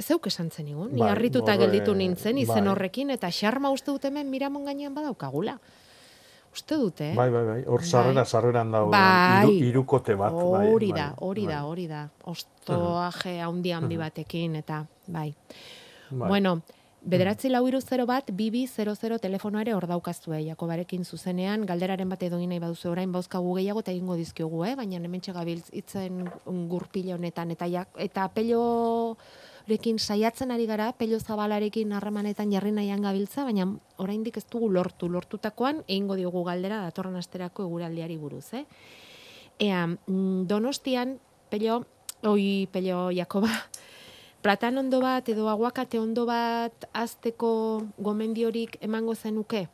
Zeuk esan zen egun, ni Bai, harrituta gelditu nintzen izen bai. horrekin, eta xarma uste dut hemen miramon gainean badaukagula. Uste dute, eh? Bai, bai, bai, hor sarrera, Bai. sarreran dago, Bai. iru, irukote bat. bai, Hori bai, da, hori da, bai. hori da. Ostoaje handi handi batekin, eta bai. Bai. Bueno, bederatzi lau hiru zero bat, bibi 00 telefonoa ere hor daukazue, Jakobarekin zuzenean, galderaren bat edo nahi baduzu orain bauzkagu gehiago eta egingo dizkiogu, eh? baina hemen gabiltz itzen gurpile honetan, eta, ja, eta pello rekin saiatzen ari gara, pello zabalarekin harremanetan jarri nahian gabiltza, baina oraindik ez dugu lortu, lortutakoan egingo diogu galdera datorren asterako eguraldiari buruz, eh? Ea, mm, donostian, pello, oi, pello Jakoba, [LAUGHS] platan ondo bat edo aguakate ondo bat azteko gomendiorik emango zenuke?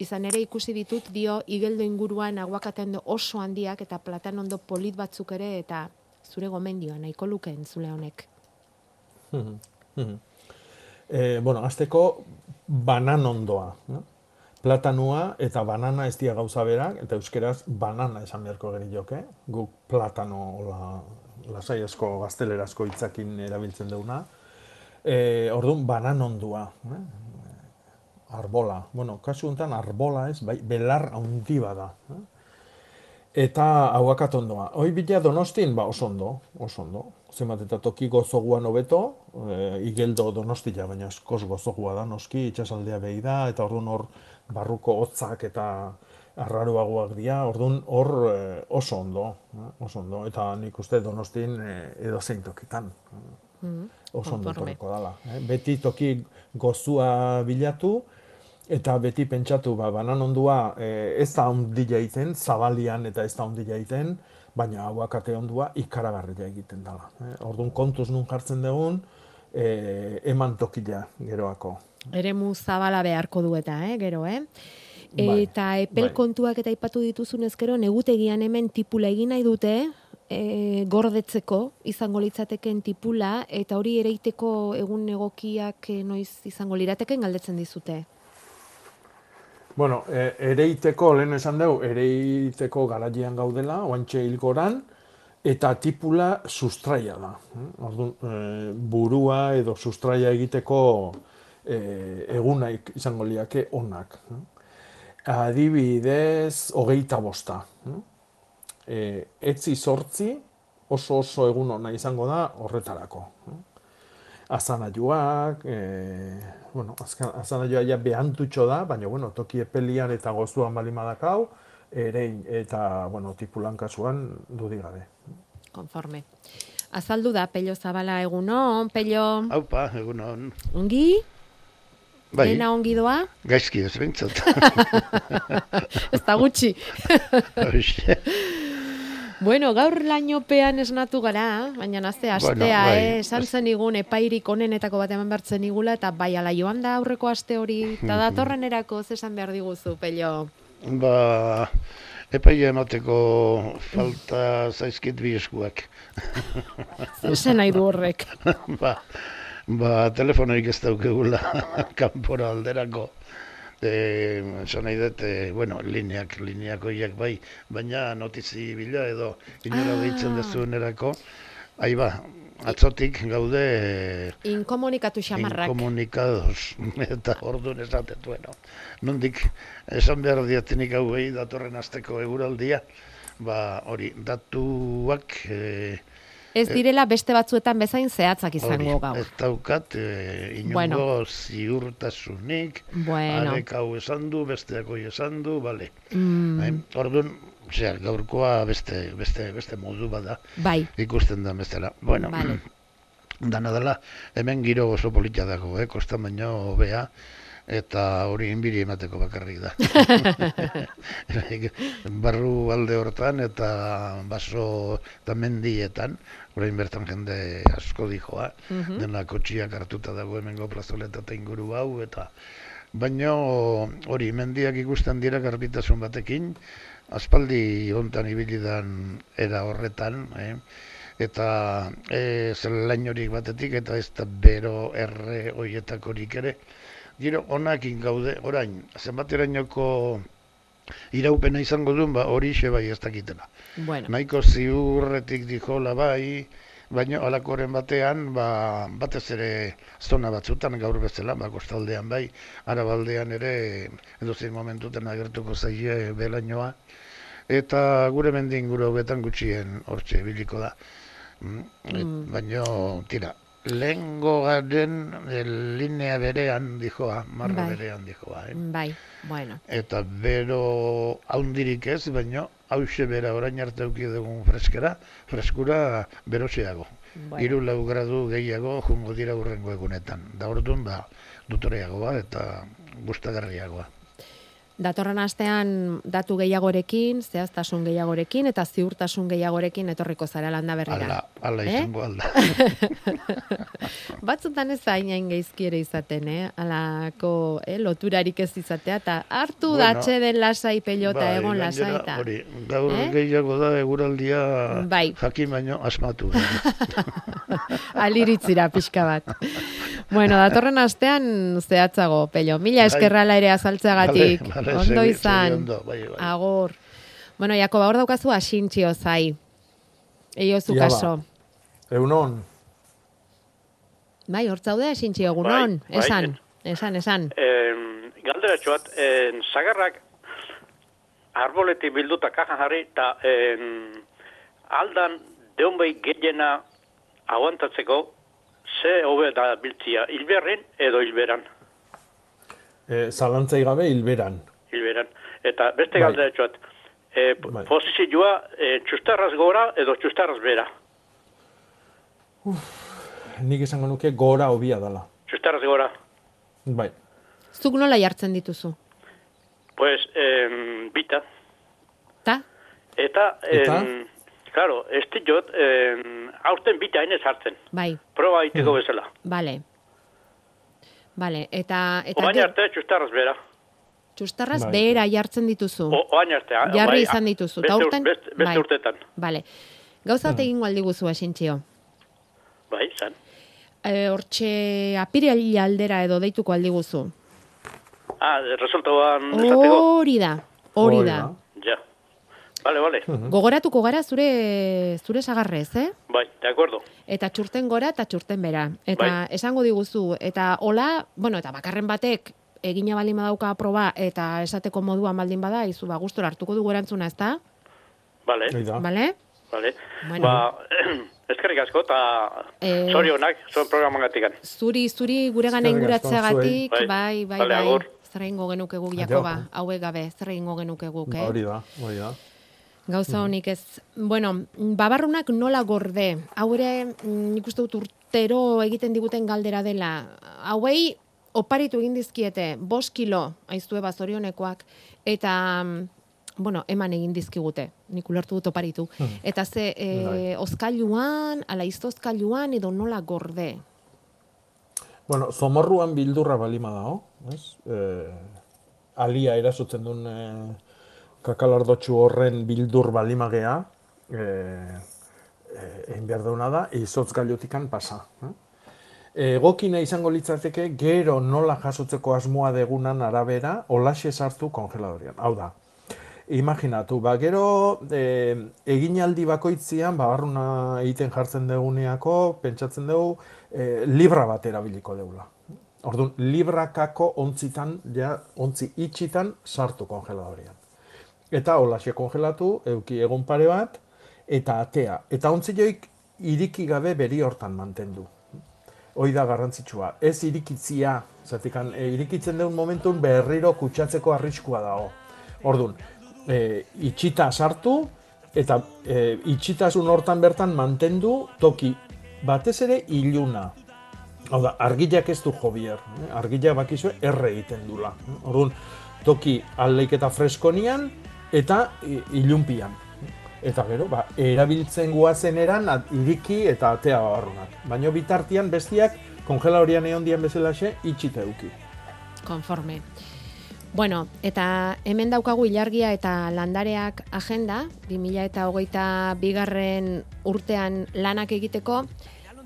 Izan ere ikusi ditut dio igeldo inguruan aguakate ondo oso handiak eta platan ondo polit batzuk ere eta zure gomendioa nahiko luke entzule honek. Eh, bueno, azteko banan ondoa. No? Platanua eta banana ez dira gauza berak, eta euskeraz banana esan beharko geri joke. Guk platano, la, lasai asko gaztelerazko hitzakin erabiltzen duguna. E, orduan, banan ondua. Eh? Arbola. Bueno, kasu honetan arbola ez, bai, belar handi bada. Eh? Eta aguakat ondoa. Hoi bila donostin, ba, oso ondo, oso ondo. Zenbat eta toki gozoguan hobeto, e, igeldo donostia, baina eskos gozogua da, noski, itxasaldea behi da, eta orduan hor barruko hotzak eta arraruagoak dira, orduan hor e, oso ondo, eh, oso ondo, eta nik uste donostin e, edo zein tokitan. Oso ondo torreko dala. Eh? Beti toki gozua bilatu, eta beti pentsatu, ba, banan ondua eh, ez da ondila egiten, zabalian eta ez da ondila egiten, baina aguakate ondua ikaragarria egiten dela. Eh? Orduan kontuz nun jartzen dugun, eh, eman tokila geroako. Eremu zabala beharko du eta, eh, gero, eh? Bai, Eta epel bai. kontuak eta aipatu dituzunez gero, negutegian hemen tipula egin nahi dute, e, gordetzeko izango litzateken tipula, eta hori ereiteko egun egokiak eh, noiz izango lirateken galdetzen dizute. Bueno, e, ereiteko, lehen esan dugu, ereiteko garailean gaudela, oantxe hilgoran, eta tipula sustraia da. Orduan, e, burua edo sustraia egiteko e, egunaik izango liake onak. Adibidez, hogeita bosta. E, etzi sortzi oso oso egun ona izango da horretarako. Eh? azanaiuak, e, bueno, azka- azanaioa ja behantutxo da, baina, bueno, toki epelian eta gozuan bali madakau, erein eta, bueno, tipulan kasuan dudik gabe. Konforme. Azaldu da, pello zabala egunon, pello Haupa, egun hon. ongi, Bai, dena ongi doa, gaizki ez behintzat. [LAUGHS] ez da gutxi. Bueno, gaur lainopean esnatu gara, baina nazte astea, Bueno, bai. eh? esan zen igun epairik onenetako bat eman bertzen igula, eta bai ala joan da aurreko aste hori, eta Mhm. datorren erako zesan behar diguzu, pello. Ba, epaia emateko falta zaizkit bi eskuak. Zesan nahi du horrek. [LAUGHS] ba, ba, telefonoik ez daukegula kanpora alderako. E, esan nahi dut, e, bueno, lineak, lineak horiek bai, baina notizi bila edo inora Ah. deitzen dezuenerako, ahi ba, atzotik gaude e, Inkomunikatu xamarrak. Inkomunikados, [LAUGHS] eta orduan esatet, bueno, nondik esan behar diatenik hauei datorren asteko eguraldia, ba hori, datuak e, ez direla beste batzuetan bezain zehatzak izango gaur. Ez daukat, e, inongo Bueno. ziurtasunik, Bueno. arek hau esan du, besteak hoi esan du, bale. Mm. Eh, Orduan, osea, gaurkoa beste, beste, beste modu bada. Bai. Ikusten da bestela. Bueno, Vale. [CLEARS THROAT] dana dela, hemen giro oso polita dago, eh? kostan baino hobea, eta hori inbiri emateko bakarrik da. [LAUGHS] Barru alde hortan eta baso eta mendietan, orain bertan jende asko dijoa, Mhm. dena kotxiak hartuta dago hemengo plazoleta eta inguru hau, eta baino hori mendiak ikusten dira garbitasun batekin, aspaldi hontan ibilidan era horretan, eh? eta e, zelain horik batetik eta ez da bero erre hoietakorik ere. Giro, onakin gaude, orain, zenbaterainoko iraupena izango duen, ba, hori xe bai ez dakitela. Bueno. Nahiko ziurretik dijola bai, baina alakoren batean, ba, batez ere zona batzutan gaur bezala, ba, kostaldean bai, arabaldean ere, edo zein momentutan agertuko zaie belainoa, eta gure mendin gure hobetan gutxien hortxe biliko da. Mm, Mm. Baino, tira, lehengo garen eh, linea berean dijoa, marra Bai. berean dijoa, eh? Bai, bueno. Eta bero haundirik ez, baino hause bera orain arte auki dugun freskera, freskura beroseago. Bueno. Hiru lau gradu gehiago jungo dira urrengo egunetan. Da orduan ba dutoreagoa eta gustagarriagoa. Datorren astean datu gehiagorekin, zehaztasun gehiagorekin eta ziurtasun gehiagorekin etorriko zara landa berrira. Ala, ala Eh? izango alda. [LAUGHS] Batzutan ez hain hain geizki ere izaten, eh? Alako eh, loturarik ez izatea, eta hartu Bueno, datxe den lasai pelota Bai, egon lasai eta. Hori, gaur Eh? gehiago da eguraldia Bai. jakin baino asmatu. [LAUGHS] Aliritzira pixka bat. [LAUGHS] Bueno, datorren astean zehatzago, pello. Mila Bai. eskerrala ere azaltzeagatik. Vale, vale, ondo izan. ondo, bai, bai. Agur. Bueno, Jakoba, hor daukazu asintxio zai. Eio zu kaso. Eunon, Bai, hor zaude asintxio egunon. Bai, bai. Esan, esan, esan. Eh, galderatxo bat, eh, zagarrak arboletik bilduta kajan jarri, eta eh, aldan deunbei gehiena aguantatzeko, ze hobe da biltzia, hilberrin edo hilberan, e, zalantzai gabe hilberan. hilberan. Eta beste Bai. galderatxo bat, eh, Bai. posizioa eh, txustarraz gora edo txustarraz bera, Nik esango nuke gora hobia dela. txustarraz gora. Bai. Zuk nola jartzen dituzu? Pues, eh, bita. Ta? Eta, Eta? Claro, ez diot, em, aurten bita hainez hartzen. Bai, Proba egiteko bezala. bale. Bale, eta, eta Oain arte, txustarraz bera. txustarraz Bai. behera jartzen dituzu. O, oain arte. ah, Jarri bai, izan dituzu. Beste, Ta ur- aurten- beste, beste bai. urtetan. Bale. Gauza bat egingo aldiguzu asintxio. Bai, zan. E, hortxe apirili aldera edo deituko aldiguzu. Ah, resultoan. Hori da, hori da. Vale, vale. Gogoratuko gara zure zure sagarrez, eh? Bai, de acuerdo. Eta txurten gora eta txurten bera. Eta Bai. esango diguzu, eta hola, bueno, eta bakarren batek egina baldin badauka proba eta esateko moduan baldin bada, izu ba gustora hartuko dugu erantzuna, ezta? Vale. Vale? Vale. Bueno. Ba, [CLEARS THROAT] eskerrik asko, eta Eh, zorionak, zuen programan gatikan. Zuri, zuri gure gana inguratzeagatik, zuei. bai, bai, bai. agur. Zer egingo genuke guk. Jakoba, hauek gabe, zer egingo genuke guk, eh? Hori da, hori da. Gauza honik ez. Bueno, babarrunak nola gorde? Hau ere, mm, nik uste dut urtero egiten diguten galdera dela. Hauei, oparitu egin dizkiete, bost kilo, aiztue bazorionekoak, eta, mm, bueno, eman egin dizkigute, nik ulertu dut oparitu. Hmm. Eta ze, e, Bai. ozkailuan, ala iztozkailuan, edo nola gorde? Bueno, zomorruan bildurra balima dago, ez? E, alia erasotzen duen e, kakalardotxu horren bildur balimagea, e, e, egin behar dauna da, izotz gailutikan pasa. Eh? Egokina izango litzateke gero nola jasotzeko asmoa degunan arabera olaxe sartu kongeladorian. Hau da, imaginatu, ba, gero e, eginaldi bakoitzian, babarruna egiten jartzen deguneako, pentsatzen dugu, e, libra bat erabiliko deula. Orduan, librakako ontzitan, ja, ontzi itxitan sartu kongeladorian. Eta holaxe kongelatu, euki egun pare bat, eta atea. Eta ontzi joik iriki gabe beri hortan mantendu. Hoi da garrantzitsua. Ez irikitzia, zatik, e, irikitzen duen momentun berriro kutsatzeko arriskua dago. Orduan, e, itxita sartu, eta e, itxitasun hortan bertan mantendu toki batez ere iluna. Hau da, argilak ez du jobier, eh? argilak bakizue erre egiten dula. Orduan, toki aldeik eta freskonian eta ilunpian. Eta gero, ba, erabiltzen guazen eran iriki eta atea barrunak. Baina bitartian bestiak kongelorian egon dian bezalaxe itxita eduki. Konforme. Bueno, eta hemen daukagu ilargia eta landareak agenda, 2000 eta hogeita bigarren urtean lanak egiteko,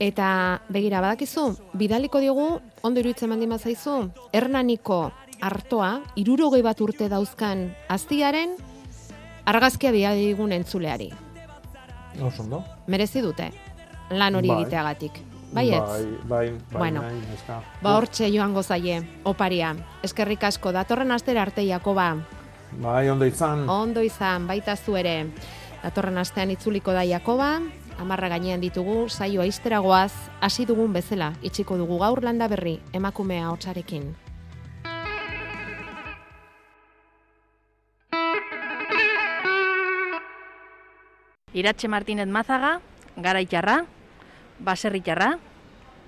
eta begira badakizu, bidaliko diogu, ondo iruditzen mandi mazaizu, hernaniko hartoa, irurogei bat urte dauzkan aztiaren, argazkia diadigun entzuleari. Osondo. Merezi dute, lan hori bai. egiteagatik. Bai, ez? Bai, bai, bai, bueno, ba hortxe joango zaie, oparia. Eskerrik asko, datorren astera arte Jakoba. Bai, ondo izan. Ondo izan, baita zu ere. Datorren astean itzuliko da Jakoba, amarra gainean ditugu, saioa izteragoaz, hasi dugun bezala, itxiko dugu gaur landa berri, emakumea hotxarekin. Iratxe Martinez Mazaga, gara itxarra, baserritarra,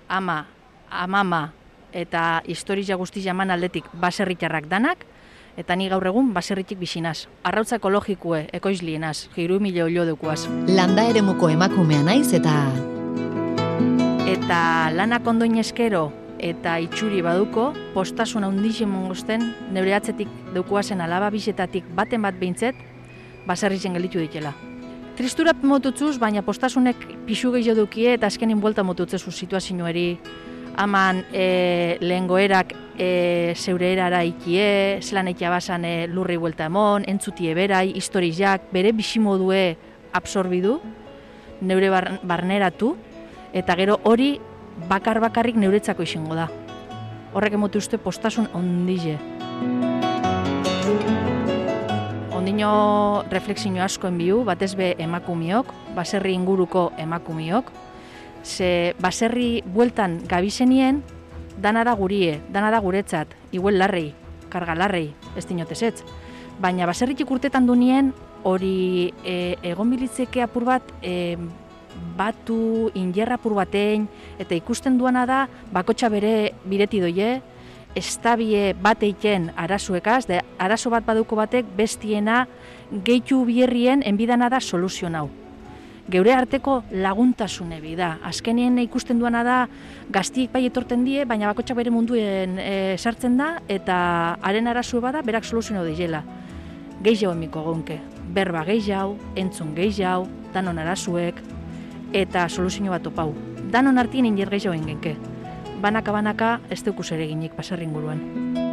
ama, amama eta historia guzti jaman aldetik baserritarrak danak, eta ni gaur egun baserritik bisinaz. Arrautza ekologikue, ekoizlienaz, jiru mila olio dukuaz. Landa ere muko emakumea naiz eta... Eta lanak ondoin eskero eta itxuri baduko, postasun handixen mongosten, neure atzetik alaba bisetatik baten bat behintzet, baserritzen gelitu ditela. Tristura motutzuz, baina postasunek pixu gehiago dukie eta azkenin buelta motutzezu situazioari. Haman e, lehen goerak e, zeure erara ikie, zelan basan e, lurri buelta emon, entzutie berai, historizak, bere bisimodue absorbidu, neure barneratu, eta gero hori bakar bakarrik neuretzako izango da. Horrek emote uste postasun ondize ondino refleksio asko enbiu, batez be emakumiok, baserri inguruko emakumiok, ze baserri bueltan gabizenien, dana da gurie, dana da guretzat, iguel larrei, karga larrei, ez dinotesetz. Baina baserritik urtetan dunien, hori e, egon bilitzeke apur bat, e, batu, injerra apur batein, eta ikusten duana da, bakotxa bere bireti doie, estabie bat eiken arazuekaz, de arazo bat baduko batek bestiena gehitu bierrien enbidana da soluzio hau. Geure arteko laguntasune da. Azkenien ikusten duana da gaztiek bai etorten die, baina bakotxak bere munduen e, sartzen da, eta haren arazu bada berak soluzio hau dizela. Gehi jau emiko gonke. Berba gehi jau, entzun gehi jau, danon arazuek, eta soluzio bat opau. Danon artien inger gehi jau banaka banaka ez dukus ere ginik pasarrin.